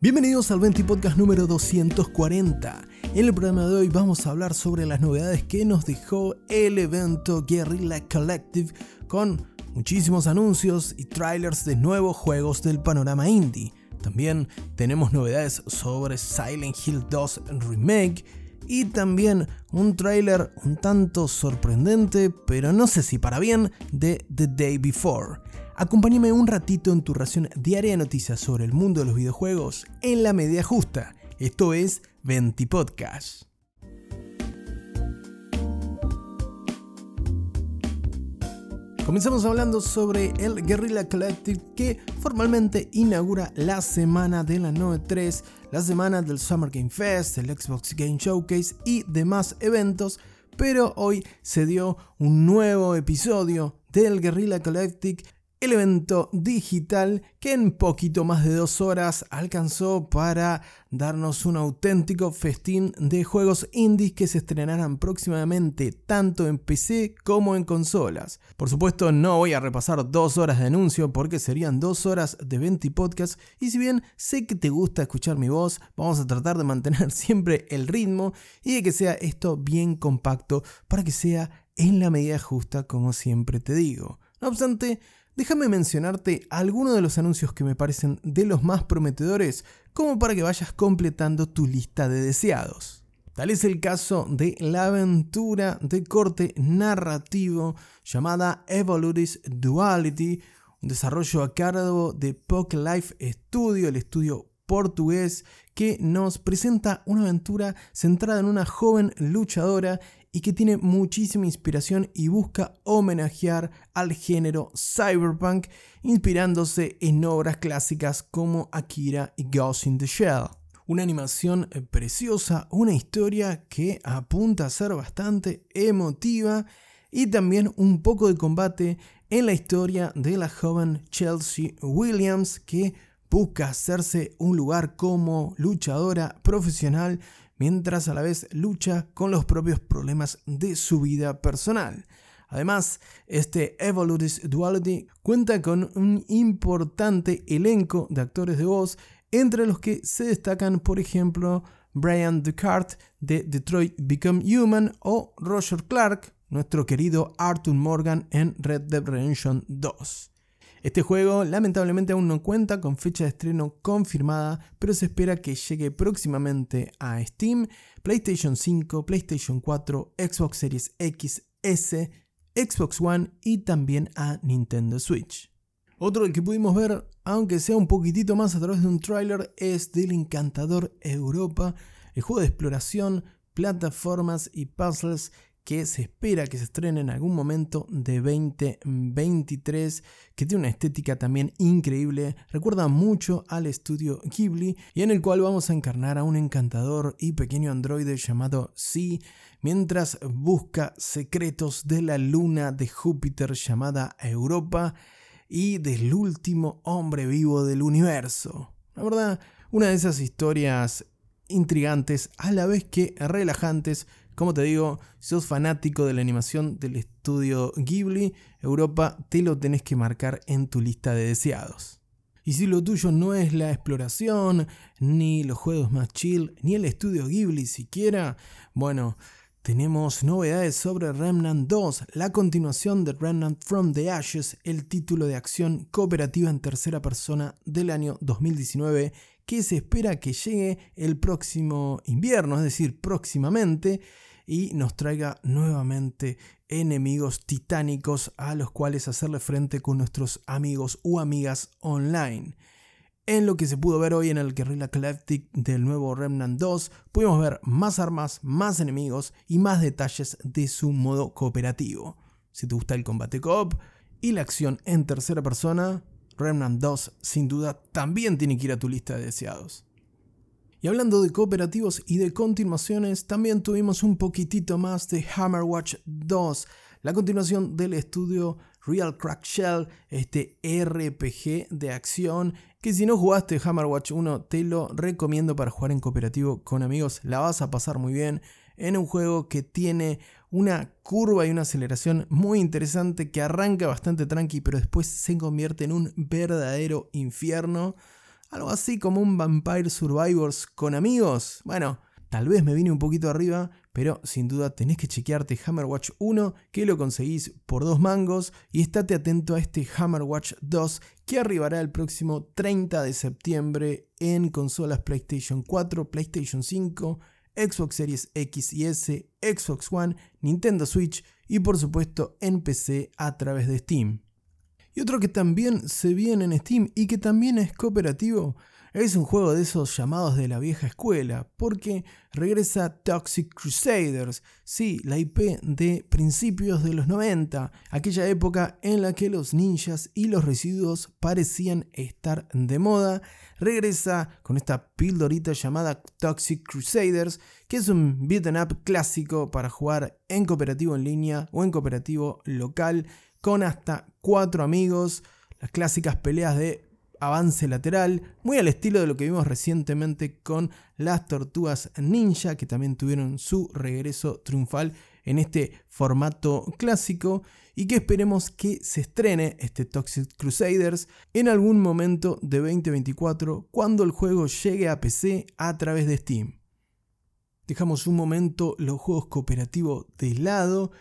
Bienvenidos al 20 Podcast número 240. En el programa de hoy vamos a hablar sobre las novedades que nos dejó el evento Guerrilla Collective con muchísimos anuncios y trailers de nuevos juegos del panorama indie. También tenemos novedades sobre Silent Hill 2 Remake y también un trailer un tanto sorprendente, pero no sé si para bien, de The Day Before. Acompáñame un ratito en tu ración diaria de noticias sobre el mundo de los videojuegos en la medida justa. Esto es 20 Podcast. Comenzamos hablando sobre el Guerrilla Collective que formalmente inaugura la semana de la 9.3, la semana del Summer Game Fest, el Xbox Game Showcase y demás eventos, pero hoy se dio un nuevo episodio del Guerrilla Collective el evento digital que en poquito más de dos horas alcanzó para darnos un auténtico festín de juegos indies que se estrenarán próximamente tanto en PC como en consolas. Por supuesto no voy a repasar dos horas de anuncio porque serían dos horas de 20 podcast y si bien sé que te gusta escuchar mi voz, vamos a tratar de mantener siempre el ritmo y de que sea esto bien compacto para que sea en la medida justa como siempre te digo. No obstante, déjame mencionarte algunos de los anuncios que me parecen de los más prometedores, como para que vayas completando tu lista de deseados. Tal es el caso de la aventura de corte narrativo llamada Evolutis Duality, un desarrollo a cargo de Life Studio, el estudio portugués que nos presenta una aventura centrada en una joven luchadora y que tiene muchísima inspiración y busca homenajear al género cyberpunk inspirándose en obras clásicas como Akira y Ghost in the Shell. Una animación preciosa, una historia que apunta a ser bastante emotiva y también un poco de combate en la historia de la joven Chelsea Williams que busca hacerse un lugar como luchadora profesional mientras a la vez lucha con los propios problemas de su vida personal. Además, este Evolutis Duality cuenta con un importante elenco de actores de voz, entre los que se destacan, por ejemplo, Brian Descartes de Detroit Become Human o Roger Clark, nuestro querido Arthur Morgan en Red Dead Redemption 2. Este juego lamentablemente aún no cuenta con fecha de estreno confirmada, pero se espera que llegue próximamente a Steam, PlayStation 5, PlayStation 4, Xbox Series X, S, Xbox One y también a Nintendo Switch. Otro que pudimos ver, aunque sea un poquitito más a través de un tráiler, es del encantador Europa, el juego de exploración, plataformas y puzzles que se espera que se estrene en algún momento de 2023, que tiene una estética también increíble, recuerda mucho al estudio Ghibli y en el cual vamos a encarnar a un encantador y pequeño androide llamado Si, mientras busca secretos de la luna de Júpiter llamada Europa y del último hombre vivo del universo. La verdad, una de esas historias intrigantes a la vez que relajantes como te digo, si sos fanático de la animación del estudio Ghibli, Europa te lo tenés que marcar en tu lista de deseados. Y si lo tuyo no es la exploración, ni los juegos más chill, ni el estudio Ghibli siquiera, bueno, tenemos novedades sobre Remnant 2, la continuación de Remnant from the Ashes, el título de acción cooperativa en tercera persona del año 2019 que se espera que llegue el próximo invierno, es decir, próximamente, y nos traiga nuevamente enemigos titánicos a los cuales hacerle frente con nuestros amigos o amigas online. En lo que se pudo ver hoy en el Guerrilla Collective del nuevo Remnant 2, pudimos ver más armas, más enemigos y más detalles de su modo cooperativo. Si te gusta el combate coop y la acción en tercera persona, Remnant 2 sin duda también tiene que ir a tu lista de deseados. Y hablando de cooperativos y de continuaciones, también tuvimos un poquitito más de Hammerwatch 2, la continuación del estudio Real Crack Shell, este RPG de acción que si no jugaste Hammerwatch 1 te lo recomiendo para jugar en cooperativo con amigos, la vas a pasar muy bien en un juego que tiene una curva y una aceleración muy interesante que arranca bastante tranqui, pero después se convierte en un verdadero infierno. Algo así como un Vampire Survivors con amigos. Bueno, tal vez me vine un poquito arriba, pero sin duda tenés que chequearte Hammerwatch 1, que lo conseguís por dos mangos, y estate atento a este Hammerwatch 2 que arribará el próximo 30 de septiembre en consolas PlayStation 4, PlayStation 5, Xbox Series X y S, Xbox One, Nintendo Switch y por supuesto en PC a través de Steam. Y otro que también se viene en Steam y que también es cooperativo es un juego de esos llamados de la vieja escuela, porque regresa Toxic Crusaders, sí, la IP de principios de los 90, aquella época en la que los ninjas y los residuos parecían estar de moda, regresa con esta pildorita llamada Toxic Crusaders, que es un beat'em up clásico para jugar en cooperativo en línea o en cooperativo local con hasta cuatro amigos, las clásicas peleas de avance lateral, muy al estilo de lo que vimos recientemente con las tortugas ninja, que también tuvieron su regreso triunfal en este formato clásico y que esperemos que se estrene este Toxic Crusaders en algún momento de 2024 cuando el juego llegue a PC a través de Steam. Dejamos un momento los juegos cooperativos de lado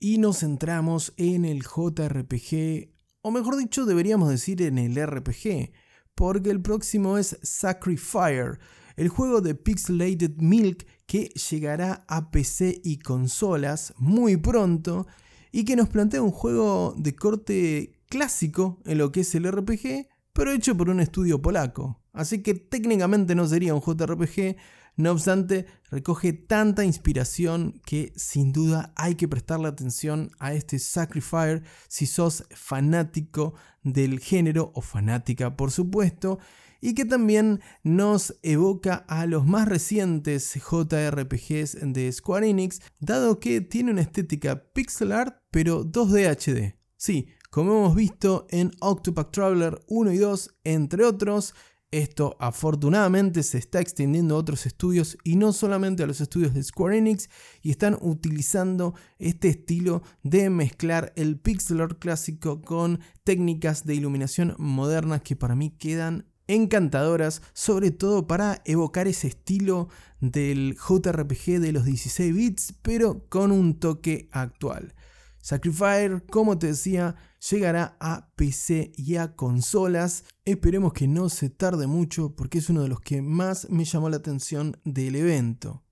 y nos centramos en el JRPG o mejor dicho deberíamos decir en el RPG, porque el próximo es Sacrifier, el juego de Pixelated Milk que llegará a PC y consolas muy pronto y que nos plantea un juego de corte clásico en lo que es el RPG, pero hecho por un estudio polaco. Así que técnicamente no sería un JRPG, no obstante, recoge tanta inspiración que sin duda hay que prestarle atención a este Sacrifier si sos fanático del género o fanática por supuesto y que también nos evoca a los más recientes JRPGs de Square Enix, dado que tiene una estética pixel art pero 2D HD. Sí, como hemos visto en Octopath Traveler 1 y 2, entre otros, esto afortunadamente se está extendiendo a otros estudios y no solamente a los estudios de Square Enix y están utilizando este estilo de mezclar el pixel art clásico con técnicas de iluminación modernas que para mí quedan encantadoras, sobre todo para evocar ese estilo del JRPG de los 16 bits, pero con un toque actual. Sacrifier, como te decía, llegará a PC y a consolas. Esperemos que no se tarde mucho porque es uno de los que más me llamó la atención del evento.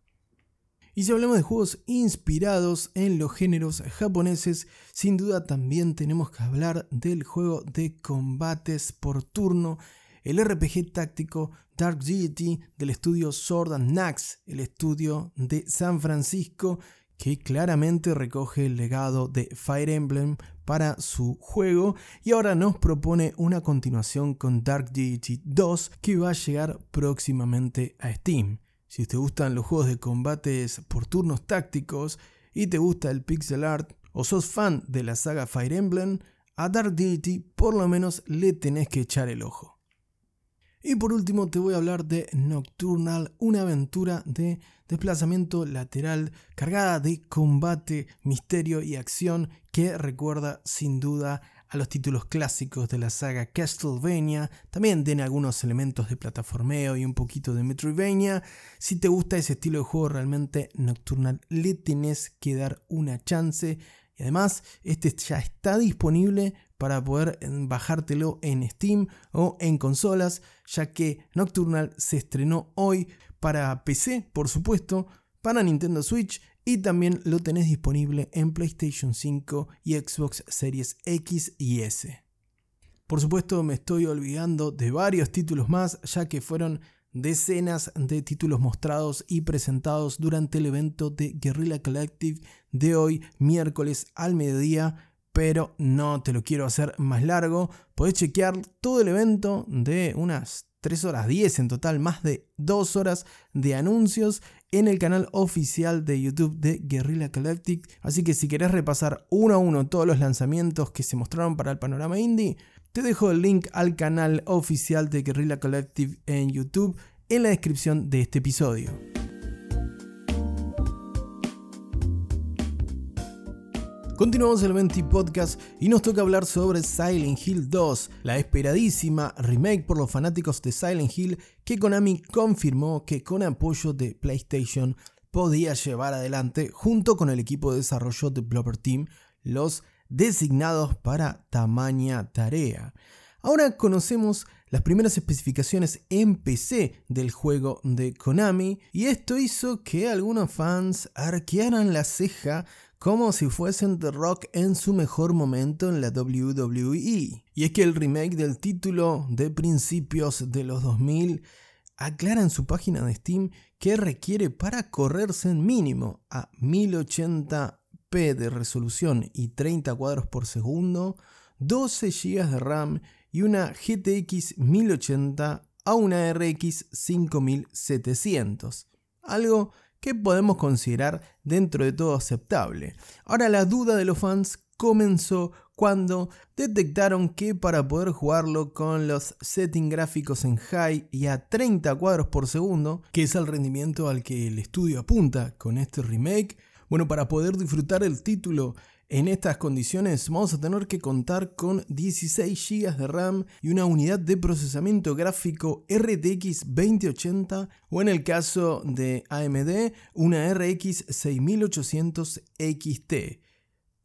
Y si hablamos de juegos inspirados en los géneros japoneses, sin duda también tenemos que hablar del juego de combates por turno, el RPG táctico Dark Deity del estudio Sword and Nax, el estudio de San Francisco, que claramente recoge el legado de Fire Emblem para su juego y ahora nos propone una continuación con Dark Deity 2 que va a llegar próximamente a Steam. Si te gustan los juegos de combates por turnos tácticos y te gusta el pixel art o sos fan de la saga Fire Emblem, a Dark Deity por lo menos le tenés que echar el ojo. Y por último te voy a hablar de Nocturnal, una aventura de desplazamiento lateral cargada de combate, misterio y acción que recuerda sin duda a los títulos clásicos de la saga Castlevania, también tiene algunos elementos de plataformeo y un poquito de Metroidvania. Si te gusta ese estilo de juego realmente Nocturnal le tenés que dar una chance y además este ya está disponible para poder bajártelo en Steam o en consolas, ya que Nocturnal se estrenó hoy para PC, por supuesto, para Nintendo Switch y también lo tenés disponible en PlayStation 5 y Xbox Series X y S. Por supuesto me estoy olvidando de varios títulos más, ya que fueron decenas de títulos mostrados y presentados durante el evento de Guerrilla Collective de hoy, miércoles al mediodía, pero no te lo quiero hacer más largo. Podés chequear todo el evento de unas 3 horas 10 en total, más de 2 horas de anuncios en el canal oficial de YouTube de Guerrilla Collective. Así que si querés repasar uno a uno todos los lanzamientos que se mostraron para el panorama indie, te dejo el link al canal oficial de Guerrilla Collective en YouTube en la descripción de este episodio. Continuamos el 20 Podcast y nos toca hablar sobre Silent Hill 2, la esperadísima remake por los fanáticos de Silent Hill que Konami confirmó que con apoyo de PlayStation podía llevar adelante junto con el equipo de desarrollo de Blobber Team, los designados para tamaña tarea. Ahora conocemos las primeras especificaciones en PC del juego de Konami y esto hizo que algunos fans arquearan la ceja como si fuesen The Rock en su mejor momento en la WWE. Y es que el remake del título de principios de los 2000 aclara en su página de Steam que requiere para correrse en mínimo a 1080p de resolución y 30 cuadros por segundo, 12 GB de RAM y una GTX 1080 a una RX 5700. Algo que podemos considerar dentro de todo aceptable. Ahora la duda de los fans comenzó cuando detectaron que para poder jugarlo con los settings gráficos en high y a 30 cuadros por segundo, que es el rendimiento al que el estudio apunta con este remake, bueno, para poder disfrutar el título en estas condiciones vamos a tener que contar con 16 GB de RAM y una unidad de procesamiento gráfico RTX 2080 o en el caso de AMD una RX 6800 XT.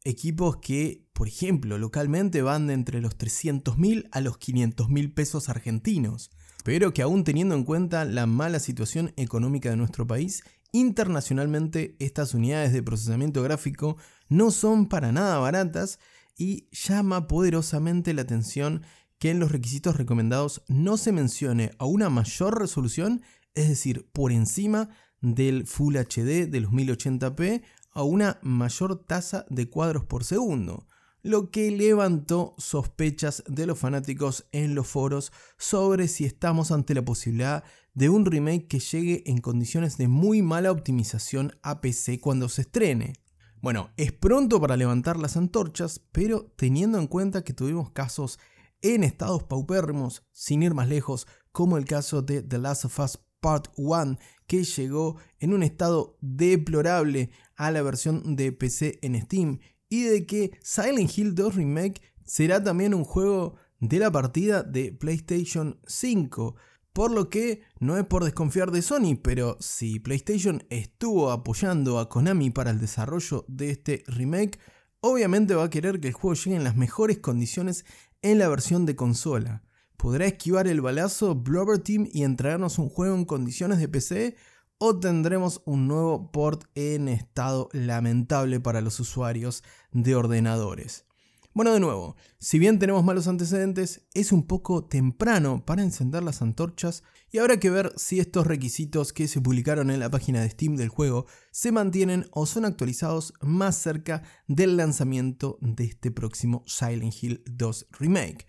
Equipos que, por ejemplo, localmente van de entre los 300.000 a los 500.000 pesos argentinos, pero que aún teniendo en cuenta la mala situación económica de nuestro país, internacionalmente estas unidades de procesamiento gráfico no son para nada baratas y llama poderosamente la atención que en los requisitos recomendados no se mencione a una mayor resolución, es decir, por encima del Full HD de los 1080p, a una mayor tasa de cuadros por segundo, lo que levantó sospechas de los fanáticos en los foros sobre si estamos ante la posibilidad de un remake que llegue en condiciones de muy mala optimización a PC cuando se estrene. Bueno, es pronto para levantar las antorchas, pero teniendo en cuenta que tuvimos casos en estados paupérrimos, sin ir más lejos, como el caso de The Last of Us Part 1, que llegó en un estado deplorable a la versión de PC en Steam, y de que Silent Hill 2 Remake será también un juego de la partida de PlayStation 5. Por lo que no es por desconfiar de Sony, pero si PlayStation estuvo apoyando a Konami para el desarrollo de este remake, obviamente va a querer que el juego llegue en las mejores condiciones en la versión de consola. ¿Podrá esquivar el balazo Blobber Team y entregarnos un juego en condiciones de PC? ¿O tendremos un nuevo port en estado lamentable para los usuarios de ordenadores? Bueno, de nuevo, si bien tenemos malos antecedentes, es un poco temprano para encender las antorchas y habrá que ver si estos requisitos que se publicaron en la página de Steam del juego se mantienen o son actualizados más cerca del lanzamiento de este próximo Silent Hill 2 Remake.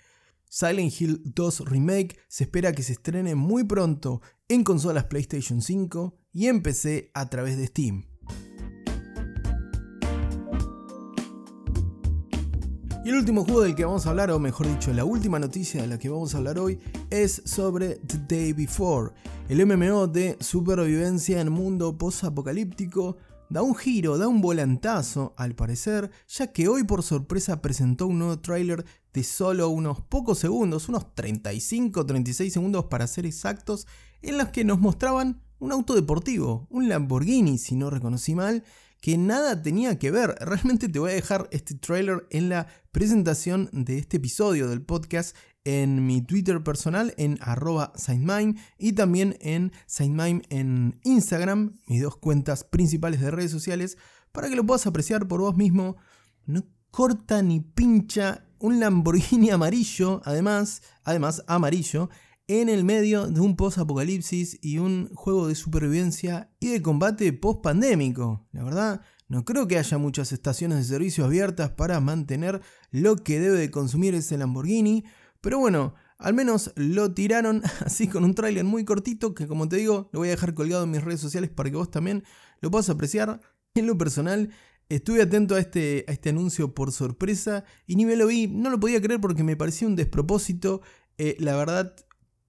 Silent Hill 2 Remake se espera que se estrene muy pronto en consolas PlayStation 5 y en PC a través de Steam. Y el último juego del que vamos a hablar, o mejor dicho, la última noticia de la que vamos a hablar hoy, es sobre The Day Before, el MMO de supervivencia en mundo post-apocalíptico. Da un giro, da un volantazo, al parecer, ya que hoy por sorpresa presentó un nuevo tráiler de solo unos pocos segundos, unos 35-36 segundos para ser exactos, en los que nos mostraban un auto deportivo, un Lamborghini si no reconocí mal, que nada tenía que ver. Realmente te voy a dejar este trailer en la presentación de este episodio del podcast en mi Twitter personal en arroba y también en SaintMime en Instagram, mis dos cuentas principales de redes sociales, para que lo puedas apreciar por vos mismo. No corta ni pincha un Lamborghini amarillo, además, además amarillo, en el medio de un post-apocalipsis y un juego de supervivencia y de combate post-pandémico. La verdad, no creo que haya muchas estaciones de servicio abiertas para mantener lo que debe de consumir ese Lamborghini, pero bueno, al menos lo tiraron así con un tráiler muy cortito que como te digo, lo voy a dejar colgado en mis redes sociales para que vos también lo puedas apreciar. En lo personal, estuve atento a este, este anuncio por sorpresa y ni me lo vi, no lo podía creer porque me parecía un despropósito. Eh, la verdad,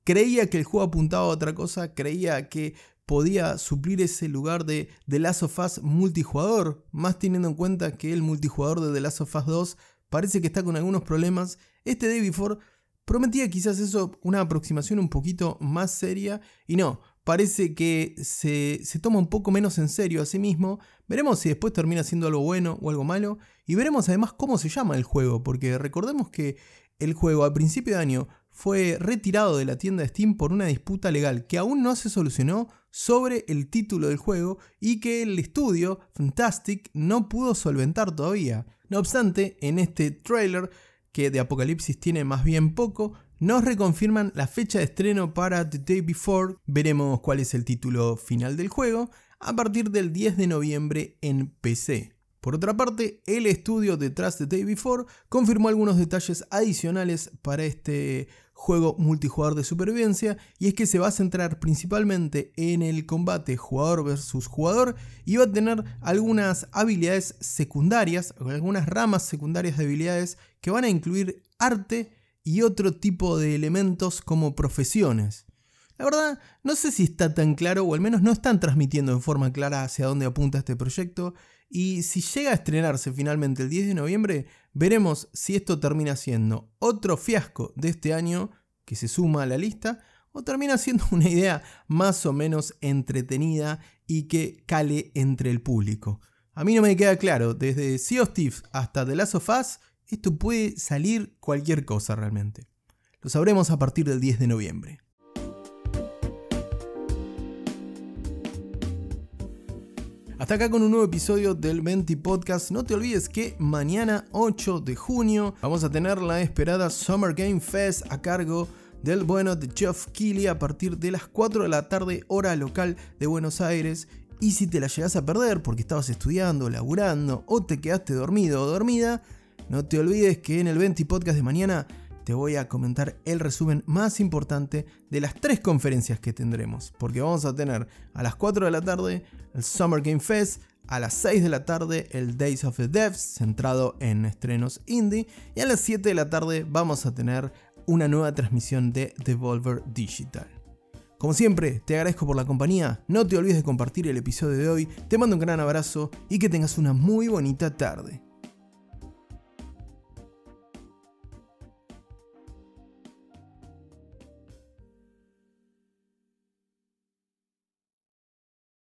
Creía que el juego apuntaba a otra cosa, creía que podía suplir ese lugar de The Last of Us multijugador, más teniendo en cuenta que el multijugador de The Last of Us 2 parece que está con algunos problemas. Este Day Before prometía quizás eso una aproximación un poquito más seria y no, parece que se, se, toma un poco menos en serio a sí mismo. Veremos si después termina siendo algo bueno o algo malo. Y veremos además cómo se llama el juego, porque recordemos que el juego a principio de año fue retirado de la tienda de Steam por una disputa legal que aún no se solucionó sobre el título del juego y que el estudio Fantastic no pudo solventar todavía. No obstante, en este trailer, que de Apocalipsis tiene más bien poco, nos reconfirman la fecha de estreno para The Day Before, veremos cuál es el título final del juego, a partir del 10 de noviembre en PC. Por otra parte, el estudio detrás de Day Before confirmó algunos detalles adicionales para este juego multijugador de supervivencia y es que se va a centrar principalmente en el combate jugador versus jugador y va a tener algunas habilidades secundarias, algunas ramas secundarias de habilidades que van a incluir arte y otro tipo de elementos como profesiones. La verdad, no sé si está tan claro, o al menos no están transmitiendo en forma clara hacia dónde apunta este proyecto, y si llega a estrenarse finalmente el 10 de noviembre, veremos si esto termina siendo otro fiasco de este año que se suma a la lista, o termina siendo una idea más o menos entretenida y que cale entre el público. A mí no me queda claro, desde Sea of Thieves hasta The Last of Us, esto puede salir cualquier cosa realmente. Lo sabremos a partir del 10 de noviembre. Hasta acá con un nuevo episodio del Venti Podcast. No te olvides que mañana 8 de junio vamos a tener la esperada Summer Game Fest a cargo del bueno de Geoff Keighley a partir de las 4 de la tarde hora local de Buenos Aires. Y si te la llegas a perder porque estabas estudiando, laburando o te quedaste dormido o dormida, no te olvides que en el Venti Podcast de mañana te voy a comentar el resumen más importante de las tres conferencias que tendremos. Porque vamos a tener a las 4 de la tarde el Summer Game Fest, a las 6 de la tarde el Days of the Devs, centrado en estrenos indie, y a las 7 de la tarde vamos a tener una nueva transmisión de Devolver Digital. Como siempre, te agradezco por la compañía, no te olvides de compartir el episodio de hoy, te mando un gran abrazo y que tengas una muy bonita tarde.